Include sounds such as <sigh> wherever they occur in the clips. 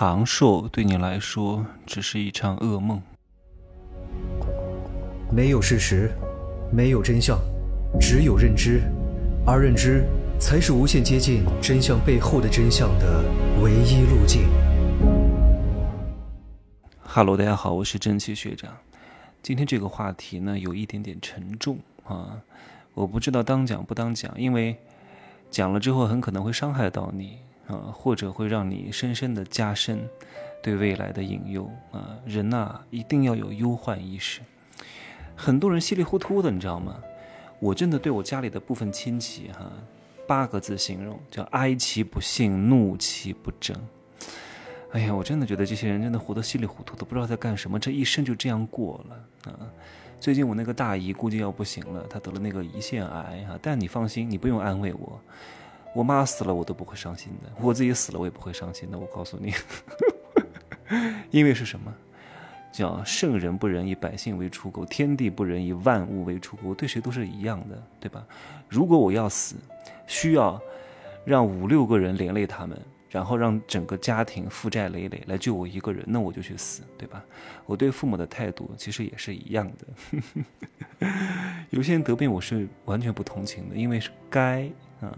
长寿对你来说只是一场噩梦。没有事实，没有真相，只有认知，而认知才是无限接近真相背后的真相的唯一路径。Hello，大家好，我是正气学长。今天这个话题呢，有一点点沉重啊，我不知道当讲不当讲，因为讲了之后很可能会伤害到你。啊，或者会让你深深的加深对未来的隐忧啊！人呐，一定要有忧患意识。很多人稀里糊涂的，你知道吗？我真的对我家里的部分亲戚哈，八个字形容叫哀其不幸，怒其不争。哎呀，我真的觉得这些人真的活得稀里糊涂的，不知道在干什么，这一生就这样过了啊！最近我那个大姨估计要不行了，她得了那个胰腺癌啊，但你放心，你不用安慰我。我妈死了，我都不会伤心的；我自己死了，我也不会伤心的。我告诉你，<laughs> 因为是什么？叫圣人不仁，以百姓为刍狗；天地不仁，以万物为刍狗。对谁都是一样的，对吧？如果我要死，需要让五六个人连累他们，然后让整个家庭负债累累来救我一个人，那我就去死，对吧？我对父母的态度其实也是一样的。<laughs> 有些人得病，我是完全不同情的，因为是该啊。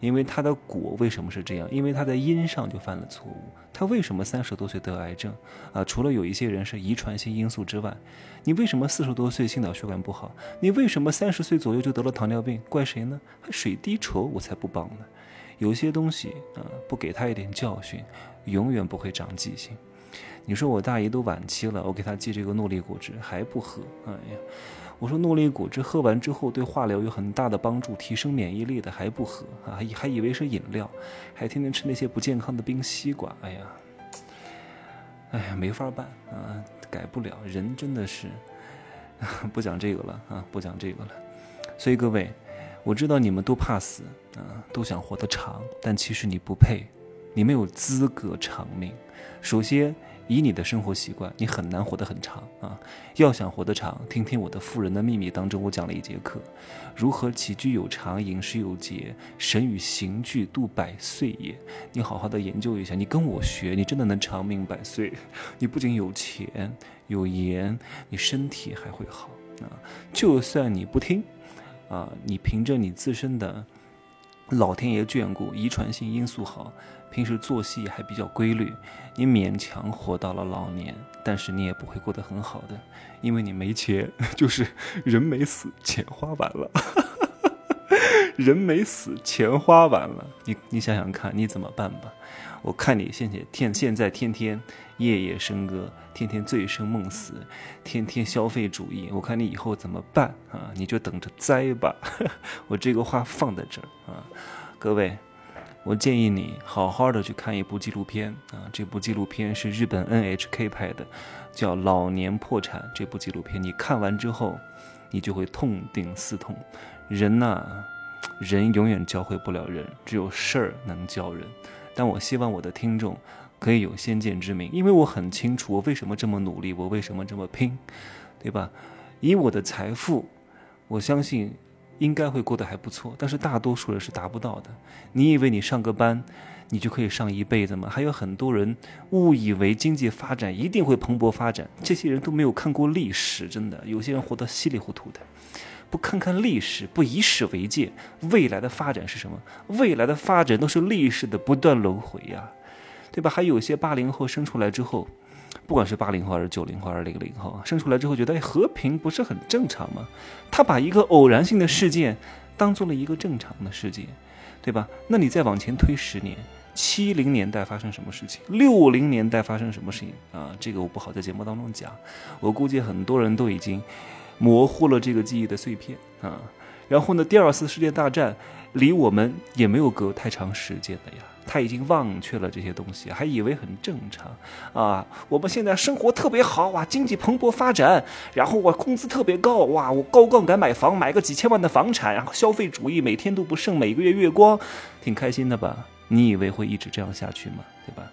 因为他的果为什么是这样？因为他在因上就犯了错误。他为什么三十多岁得癌症？啊，除了有一些人是遗传性因素之外，你为什么四十多岁心脑血管不好？你为什么三十岁左右就得了糖尿病？怪谁呢？还水滴筹，我才不帮呢。有些东西啊，不给他一点教训，永远不会长记性。你说我大姨都晚期了，我给她寄这个诺丽果汁还不喝，哎呀。我说诺丽果汁喝完之后对化疗有很大的帮助，提升免疫力的还不喝啊？还还以为是饮料，还天天吃那些不健康的冰西瓜。哎呀，哎呀，没法办啊，改不了。人真的是 <laughs> 不讲这个了啊，不讲这个了。所以各位，我知道你们都怕死啊，都想活得长，但其实你不配，你没有资格长命。首先。以你的生活习惯，你很难活得很长啊！要想活得长，听听我的《富人的秘密》当中，我讲了一节课，如何起居有常，饮食有节，神与行俱度百岁也。你好好的研究一下，你跟我学，你真的能长命百岁。你不仅有钱有颜，你身体还会好啊！就算你不听啊，你凭着你自身的老天爷眷顾，遗传性因素好。平时作息还比较规律，你勉强活到了老年，但是你也不会过得很好的，因为你没钱，<laughs> 就是人没死，钱花完了，<laughs> 人没死，钱花完了，你你想想看，你怎么办吧？我看你现在天现在天天夜夜笙歌，天天醉生梦死，天天消费主义，我看你以后怎么办啊？你就等着栽吧！<laughs> 我这个话放在这儿啊，各位。我建议你好好的去看一部纪录片啊！这部纪录片是日本 NHK 拍的，叫《老年破产》。这部纪录片你看完之后，你就会痛定思痛。人呐，人永远教会不了人，只有事儿能教人。但我希望我的听众可以有先见之明，因为我很清楚我为什么这么努力，我为什么这么拼，对吧？以我的财富，我相信。应该会过得还不错，但是大多数人是达不到的。你以为你上个班，你就可以上一辈子吗？还有很多人误以为经济发展一定会蓬勃发展，这些人都没有看过历史，真的。有些人活得稀里糊涂的，不看看历史，不以史为鉴，未来的发展是什么？未来的发展都是历史的不断轮回呀，对吧？还有些八零后生出来之后。不管是八零后还是九零后还是零零后，生出来之后觉得，哎，和平不是很正常吗？他把一个偶然性的事件当做了一个正常的事件，对吧？那你再往前推十年，七零年代发生什么事情？六零年代发生什么事情啊？这个我不好在节目当中讲，我估计很多人都已经模糊了这个记忆的碎片啊。然后呢，第二次世界大战离我们也没有隔太长时间的呀。他已经忘却了这些东西，还以为很正常啊！我们现在生活特别好哇，经济蓬勃发展，然后我工资特别高哇，我高杠杆买房，买个几千万的房产，然后消费主义每天都不剩，每个月月光，挺开心的吧？你以为会一直这样下去吗？对吧？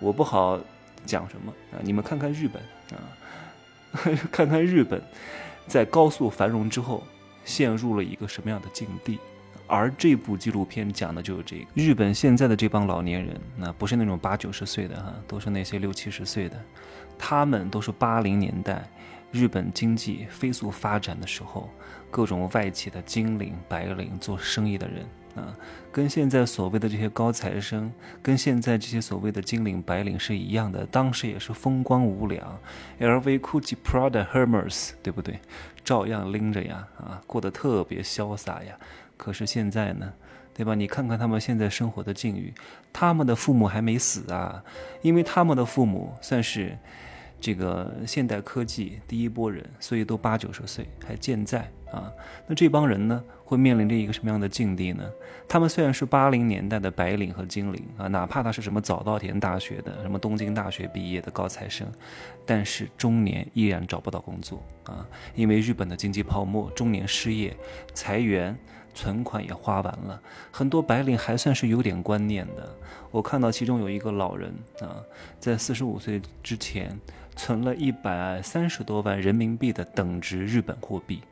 我不好讲什么啊！你们看看日本啊，<laughs> 看看日本，在高速繁荣之后，陷入了一个什么样的境地？而这部纪录片讲的就是这个日本现在的这帮老年人，那不是那种八九十岁的哈，都是那些六七十岁的，他们都是八零年代日本经济飞速发展的时候，各种外企的精灵、白领做生意的人。啊，跟现在所谓的这些高材生，跟现在这些所谓的金领白领是一样的，当时也是风光无两，LV、GUCCI、Prada、Hermes，对不对？照样拎着呀，啊，过得特别潇洒呀。可是现在呢，对吧？你看看他们现在生活的境遇，他们的父母还没死啊，因为他们的父母算是。这个现代科技第一波人，所以都八九十岁还健在啊。那这帮人呢，会面临着一个什么样的境地呢？他们虽然是八零年代的白领和精灵啊，哪怕他是什么早稻田大学的、什么东京大学毕业的高材生，但是中年依然找不到工作啊，因为日本的经济泡沫，中年失业、裁员。存款也花完了，很多白领还算是有点观念的。我看到其中有一个老人啊，在四十五岁之前。存了一百三十多万人民币的等值日本货币，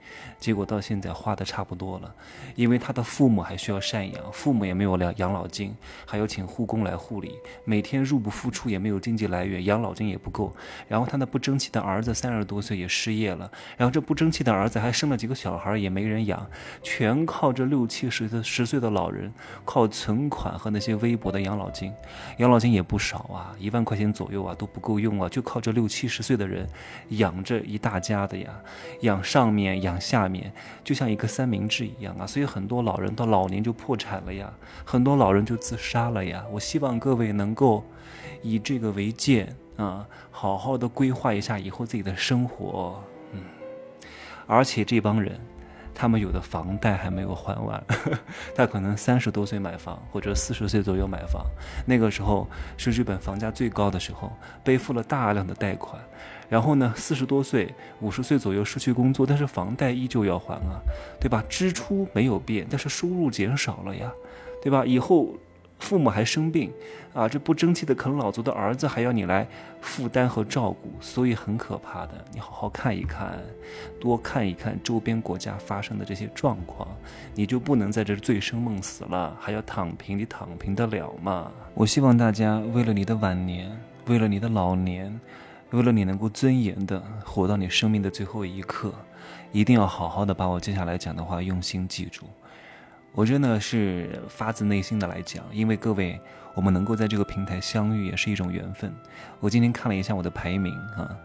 结果到现在花的差不多了，因为他的父母还需要赡养，父母也没有养养老金，还要请护工来护理，每天入不敷出，也没有经济来源，养老金也不够。然后他那不争气的儿子三十多岁也失业了，然后这不争气的儿子还生了几个小孩，也没人养，全靠这六七十的十岁的老人靠存款和那些微薄的养老金，养老金也不少啊，一万块钱左右啊都不够用啊，就靠这六七。七十岁的人养着一大家的呀，养上面养下面，就像一个三明治一样啊。所以很多老人到老年就破产了呀，很多老人就自杀了呀。我希望各位能够以这个为鉴啊，好好的规划一下以后自己的生活。嗯，而且这帮人。他们有的房贷还没有还完，<laughs> 他可能三十多岁买房，或者四十岁左右买房，那个时候是日本房价最高的时候，背负了大量的贷款，然后呢，四十多岁、五十岁左右失去工作，但是房贷依旧要还啊，对吧？支出没有变，但是收入减少了呀，对吧？以后。父母还生病，啊，这不争气的啃老族的儿子还要你来负担和照顾，所以很可怕的。你好好看一看，多看一看周边国家发生的这些状况，你就不能在这醉生梦死了，还要躺平，你躺平得了吗？我希望大家为了你的晚年，为了你的老年，为了你能够尊严的活到你生命的最后一刻，一定要好好的把我接下来讲的话用心记住。我真的是发自内心的来讲，因为各位，我们能够在这个平台相遇也是一种缘分。我今天看了一下我的排名啊，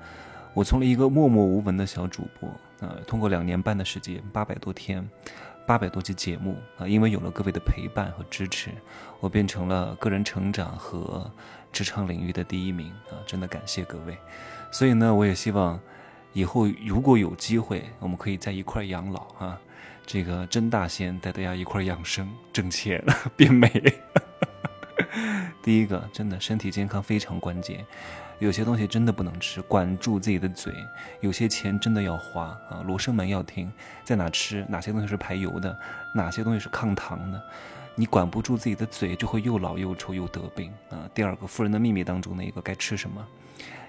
我从了一个默默无闻的小主播啊，通过两年半的时间，八百多天，八百多期节目啊，因为有了各位的陪伴和支持，我变成了个人成长和职场领域的第一名啊！真的感谢各位。所以呢，我也希望以后如果有机会，我们可以在一块养老啊。这个甄大仙带大家一块养生挣钱 <laughs> 变美。第一个，真的身体健康非常关键，有些东西真的不能吃，管住自己的嘴。有些钱真的要花啊，罗生门要听，在哪吃，哪些东西是排油的，哪些东西是抗糖的。你管不住自己的嘴，就会又老又丑又得病啊。第二个，《富人的秘密》当中那个该吃什么，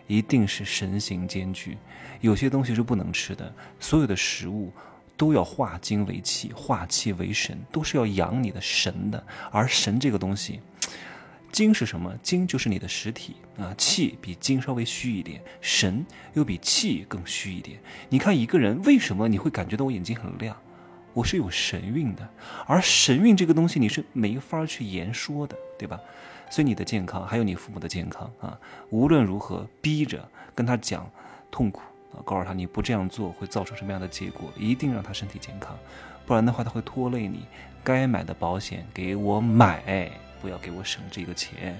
一定是神形兼具，有些东西是不能吃的，所有的食物。都要化精为气，化气为神，都是要养你的神的。而神这个东西，精是什么？精就是你的实体啊。气比精稍微虚一点，神又比气更虚一点。你看一个人，为什么你会感觉到我眼睛很亮？我是有神韵的。而神韵这个东西，你是没法去言说的，对吧？所以你的健康，还有你父母的健康啊，无论如何逼着跟他讲痛苦。告诉他你不这样做会造成什么样的结果，一定让他身体健康，不然的话他会拖累你。该买的保险给我买，不要给我省这个钱，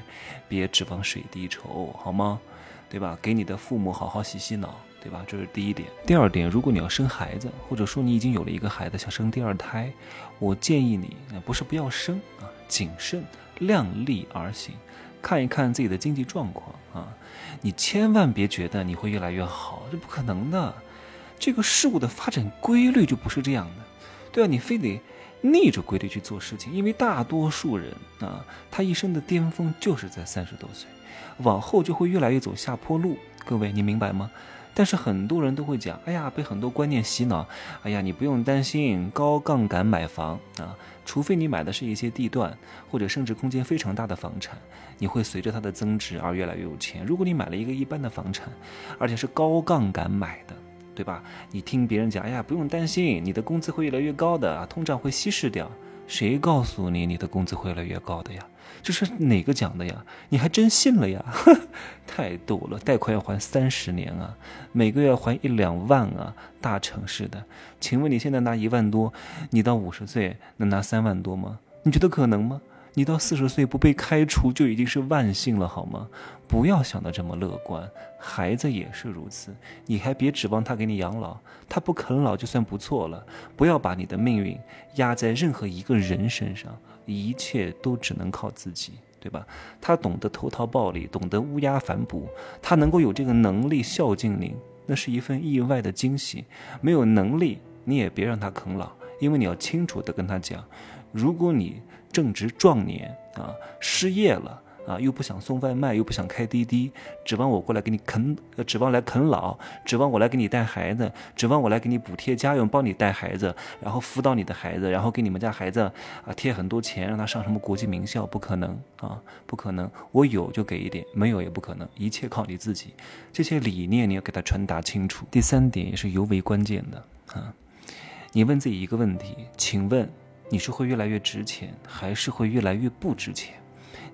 别指望水滴筹，好吗？对吧？给你的父母好好洗洗脑，对吧？这是第一点。第二点，如果你要生孩子，或者说你已经有了一个孩子想生第二胎，我建议你，不是不要生啊，谨慎量力而行。看一看自己的经济状况啊，你千万别觉得你会越来越好，这不可能的。这个事物的发展规律就不是这样的，对啊，你非得逆着规律去做事情，因为大多数人啊，他一生的巅峰就是在三十多岁，往后就会越来越走下坡路。各位，你明白吗？但是很多人都会讲，哎呀，被很多观念洗脑，哎呀，你不用担心高杠杆买房啊，除非你买的是一些地段或者升值空间非常大的房产，你会随着它的增值而越来越有钱。如果你买了一个一般的房产，而且是高杠杆买的，对吧？你听别人讲，哎呀，不用担心，你的工资会越来越高的，通胀会稀释掉。谁告诉你你的工资会越来越高的呀？这是哪个讲的呀？你还真信了呀？<laughs> 太逗了！贷款要还三十年啊，每个月还一两万啊，大城市的。请问你现在拿一万多，你到五十岁能拿三万多吗？你觉得可能吗？你到四十岁不被开除就已经是万幸了，好吗？不要想的这么乐观，孩子也是如此，你还别指望他给你养老，他不啃老就算不错了。不要把你的命运压在任何一个人身上，一切都只能靠自己，对吧？他懂得投桃报李，懂得乌鸦反哺，他能够有这个能力孝敬您，那是一份意外的惊喜。没有能力，你也别让他啃老，因为你要清楚的跟他讲，如果你。正值壮年啊，失业了啊，又不想送外卖，又不想开滴滴，指望我过来给你啃，指望来啃老，指望我来给你带孩子，指望我来给你补贴家用，帮你带孩子，然后辅导你的孩子，然后给你们家孩子啊贴很多钱，让他上什么国际名校，不可能啊，不可能，我有就给一点，没有也不可能，一切靠你自己。这些理念你要给他传达清楚。第三点也是尤为关键的啊，你问自己一个问题，请问。你是会越来越值钱，还是会越来越不值钱？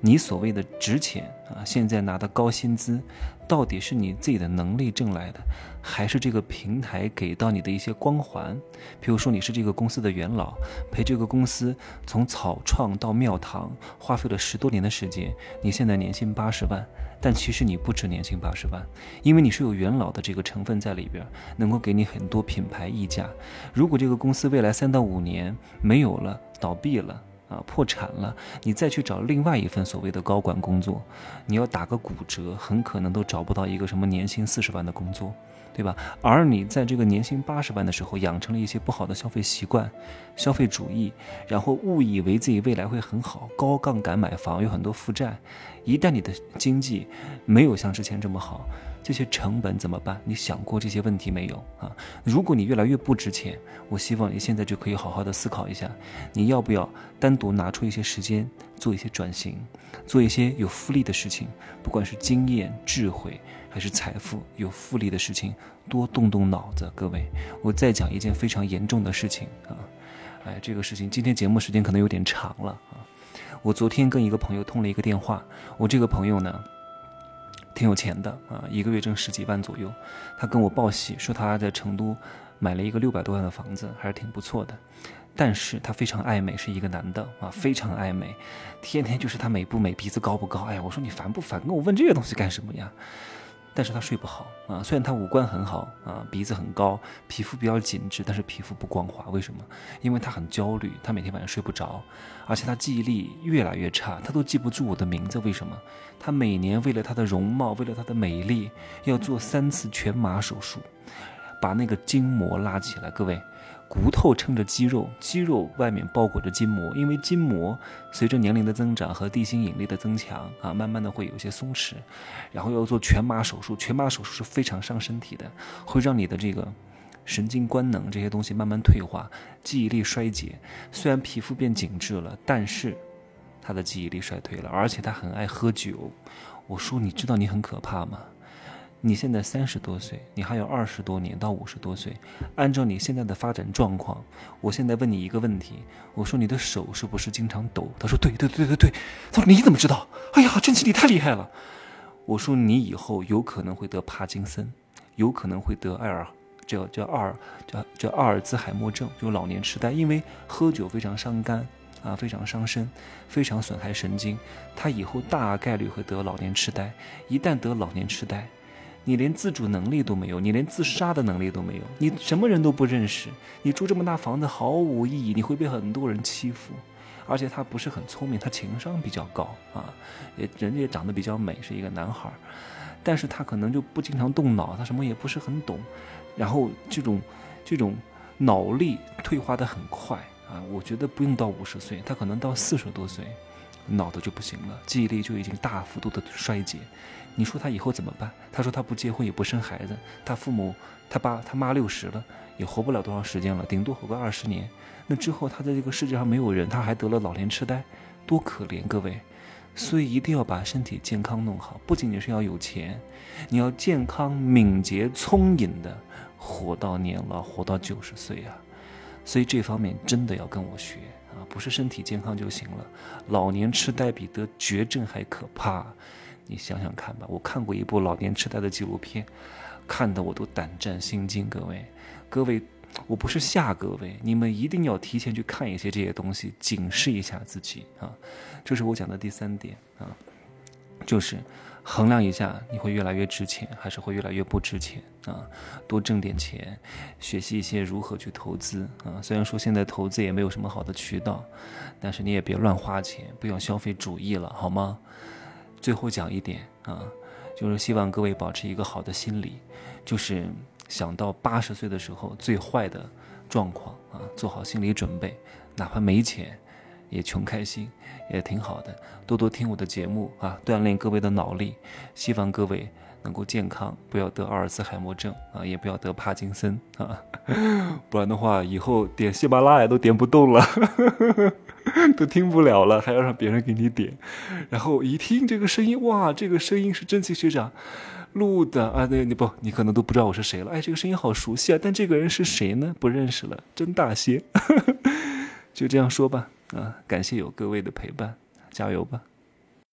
你所谓的值钱啊，现在拿的高薪资，到底是你自己的能力挣来的，还是这个平台给到你的一些光环？比如说你是这个公司的元老，陪这个公司从草创到庙堂，花费了十多年的时间，你现在年薪八十万，但其实你不止年薪八十万，因为你是有元老的这个成分在里边，能够给你很多品牌溢价。如果这个公司未来三到五年没有了，倒闭了。啊，破产了，你再去找另外一份所谓的高管工作，你要打个骨折，很可能都找不到一个什么年薪四十万的工作，对吧？而你在这个年薪八十万的时候，养成了一些不好的消费习惯、消费主义，然后误以为自己未来会很好，高杠杆买房，有很多负债，一旦你的经济没有像之前这么好。这些成本怎么办？你想过这些问题没有啊？如果你越来越不值钱，我希望你现在就可以好好的思考一下，你要不要单独拿出一些时间做一些转型，做一些有复利的事情，不管是经验、智慧还是财富有复利的事情，多动动脑子。各位，我再讲一件非常严重的事情啊！哎，这个事情今天节目时间可能有点长了啊。我昨天跟一个朋友通了一个电话，我这个朋友呢。挺有钱的啊，一个月挣十几万左右。他跟我报喜说他在成都买了一个六百多万的房子，还是挺不错的。但是他非常爱美，是一个男的啊，非常爱美，天天就是他美不美，鼻子高不高。哎呀，我说你烦不烦？跟我问这些东西干什么呀？但是他睡不好啊，虽然他五官很好啊，鼻子很高，皮肤比较紧致，但是皮肤不光滑。为什么？因为他很焦虑，他每天晚上睡不着，而且他记忆力越来越差，他都记不住我的名字。为什么？他每年为了他的容貌，为了他的美丽，要做三次全麻手术，把那个筋膜拉起来。各位。骨头撑着肌肉，肌肉外面包裹着筋膜，因为筋膜随着年龄的增长和地心引力的增强啊，慢慢的会有些松弛，然后要做全麻手术。全麻手术是非常伤身体的，会让你的这个神经官能这些东西慢慢退化，记忆力衰竭。虽然皮肤变紧致了，但是他的记忆力衰退了，而且他很爱喝酒。我说，你知道你很可怕吗？你现在三十多岁，你还有二十多年到五十多岁。按照你现在的发展状况，我现在问你一个问题：我说你的手是不是经常抖？他说对对对对对。他说你怎么知道？哎呀，真奇你太厉害了。我说你以后有可能会得帕金森，有可能会得艾尔叫叫阿尔叫叫阿尔兹海默症，就老年痴呆，因为喝酒非常伤肝啊，非常伤身，非常损害神经。他以后大概率会得老年痴呆。一旦得老年痴呆，你连自主能力都没有，你连自杀的能力都没有，你什么人都不认识，你住这么大房子毫无意义，你会被很多人欺负，而且他不是很聪明，他情商比较高啊，也人家也长得比较美，是一个男孩，但是他可能就不经常动脑，他什么也不是很懂，然后这种这种脑力退化的很快啊，我觉得不用到五十岁，他可能到四十多岁。脑子就不行了，记忆力就已经大幅度的衰竭。你说他以后怎么办？他说他不结婚也不生孩子，他父母他爸他妈六十了，也活不了多长时间了，顶多活个二十年。那之后他在这个世界上没有人，他还得了老年痴呆，多可怜！各位，所以一定要把身体健康弄好，不仅仅是要有钱，你要健康、敏捷、聪颖的活到年老，活到九十岁啊！所以这方面真的要跟我学，不是身体健康就行了，老年痴呆比得绝症还可怕。你想想看吧，我看过一部老年痴呆的纪录片，看得我都胆战心惊。各位，各位，我不是吓各位，你们一定要提前去看一些这些东西，警示一下自己啊。这是我讲的第三点啊，就是衡量一下你会越来越值钱，还是会越来越不值钱啊。多挣点钱，学习一些如何去投资啊。虽然说现在投资也没有什么好的渠道，但是你也别乱花钱，不要消费主义了，好吗？最后讲一点啊，就是希望各位保持一个好的心理，就是想到八十岁的时候最坏的状况啊，做好心理准备，哪怕没钱，也穷开心，也挺好的。多多听我的节目啊，锻炼各位的脑力。希望各位能够健康，不要得阿尔茨海默症啊，也不要得帕金森啊，<laughs> 不然的话，以后点喜马拉雅都点不动了。<laughs> 都听不了了，还要让别人给你点，然后一听这个声音，哇，这个声音是真奇学长录的啊！对，你不，你可能都不知道我是谁了。哎，这个声音好熟悉啊，但这个人是谁呢？不认识了，真大些。<laughs> 就这样说吧，啊，感谢有各位的陪伴，加油吧。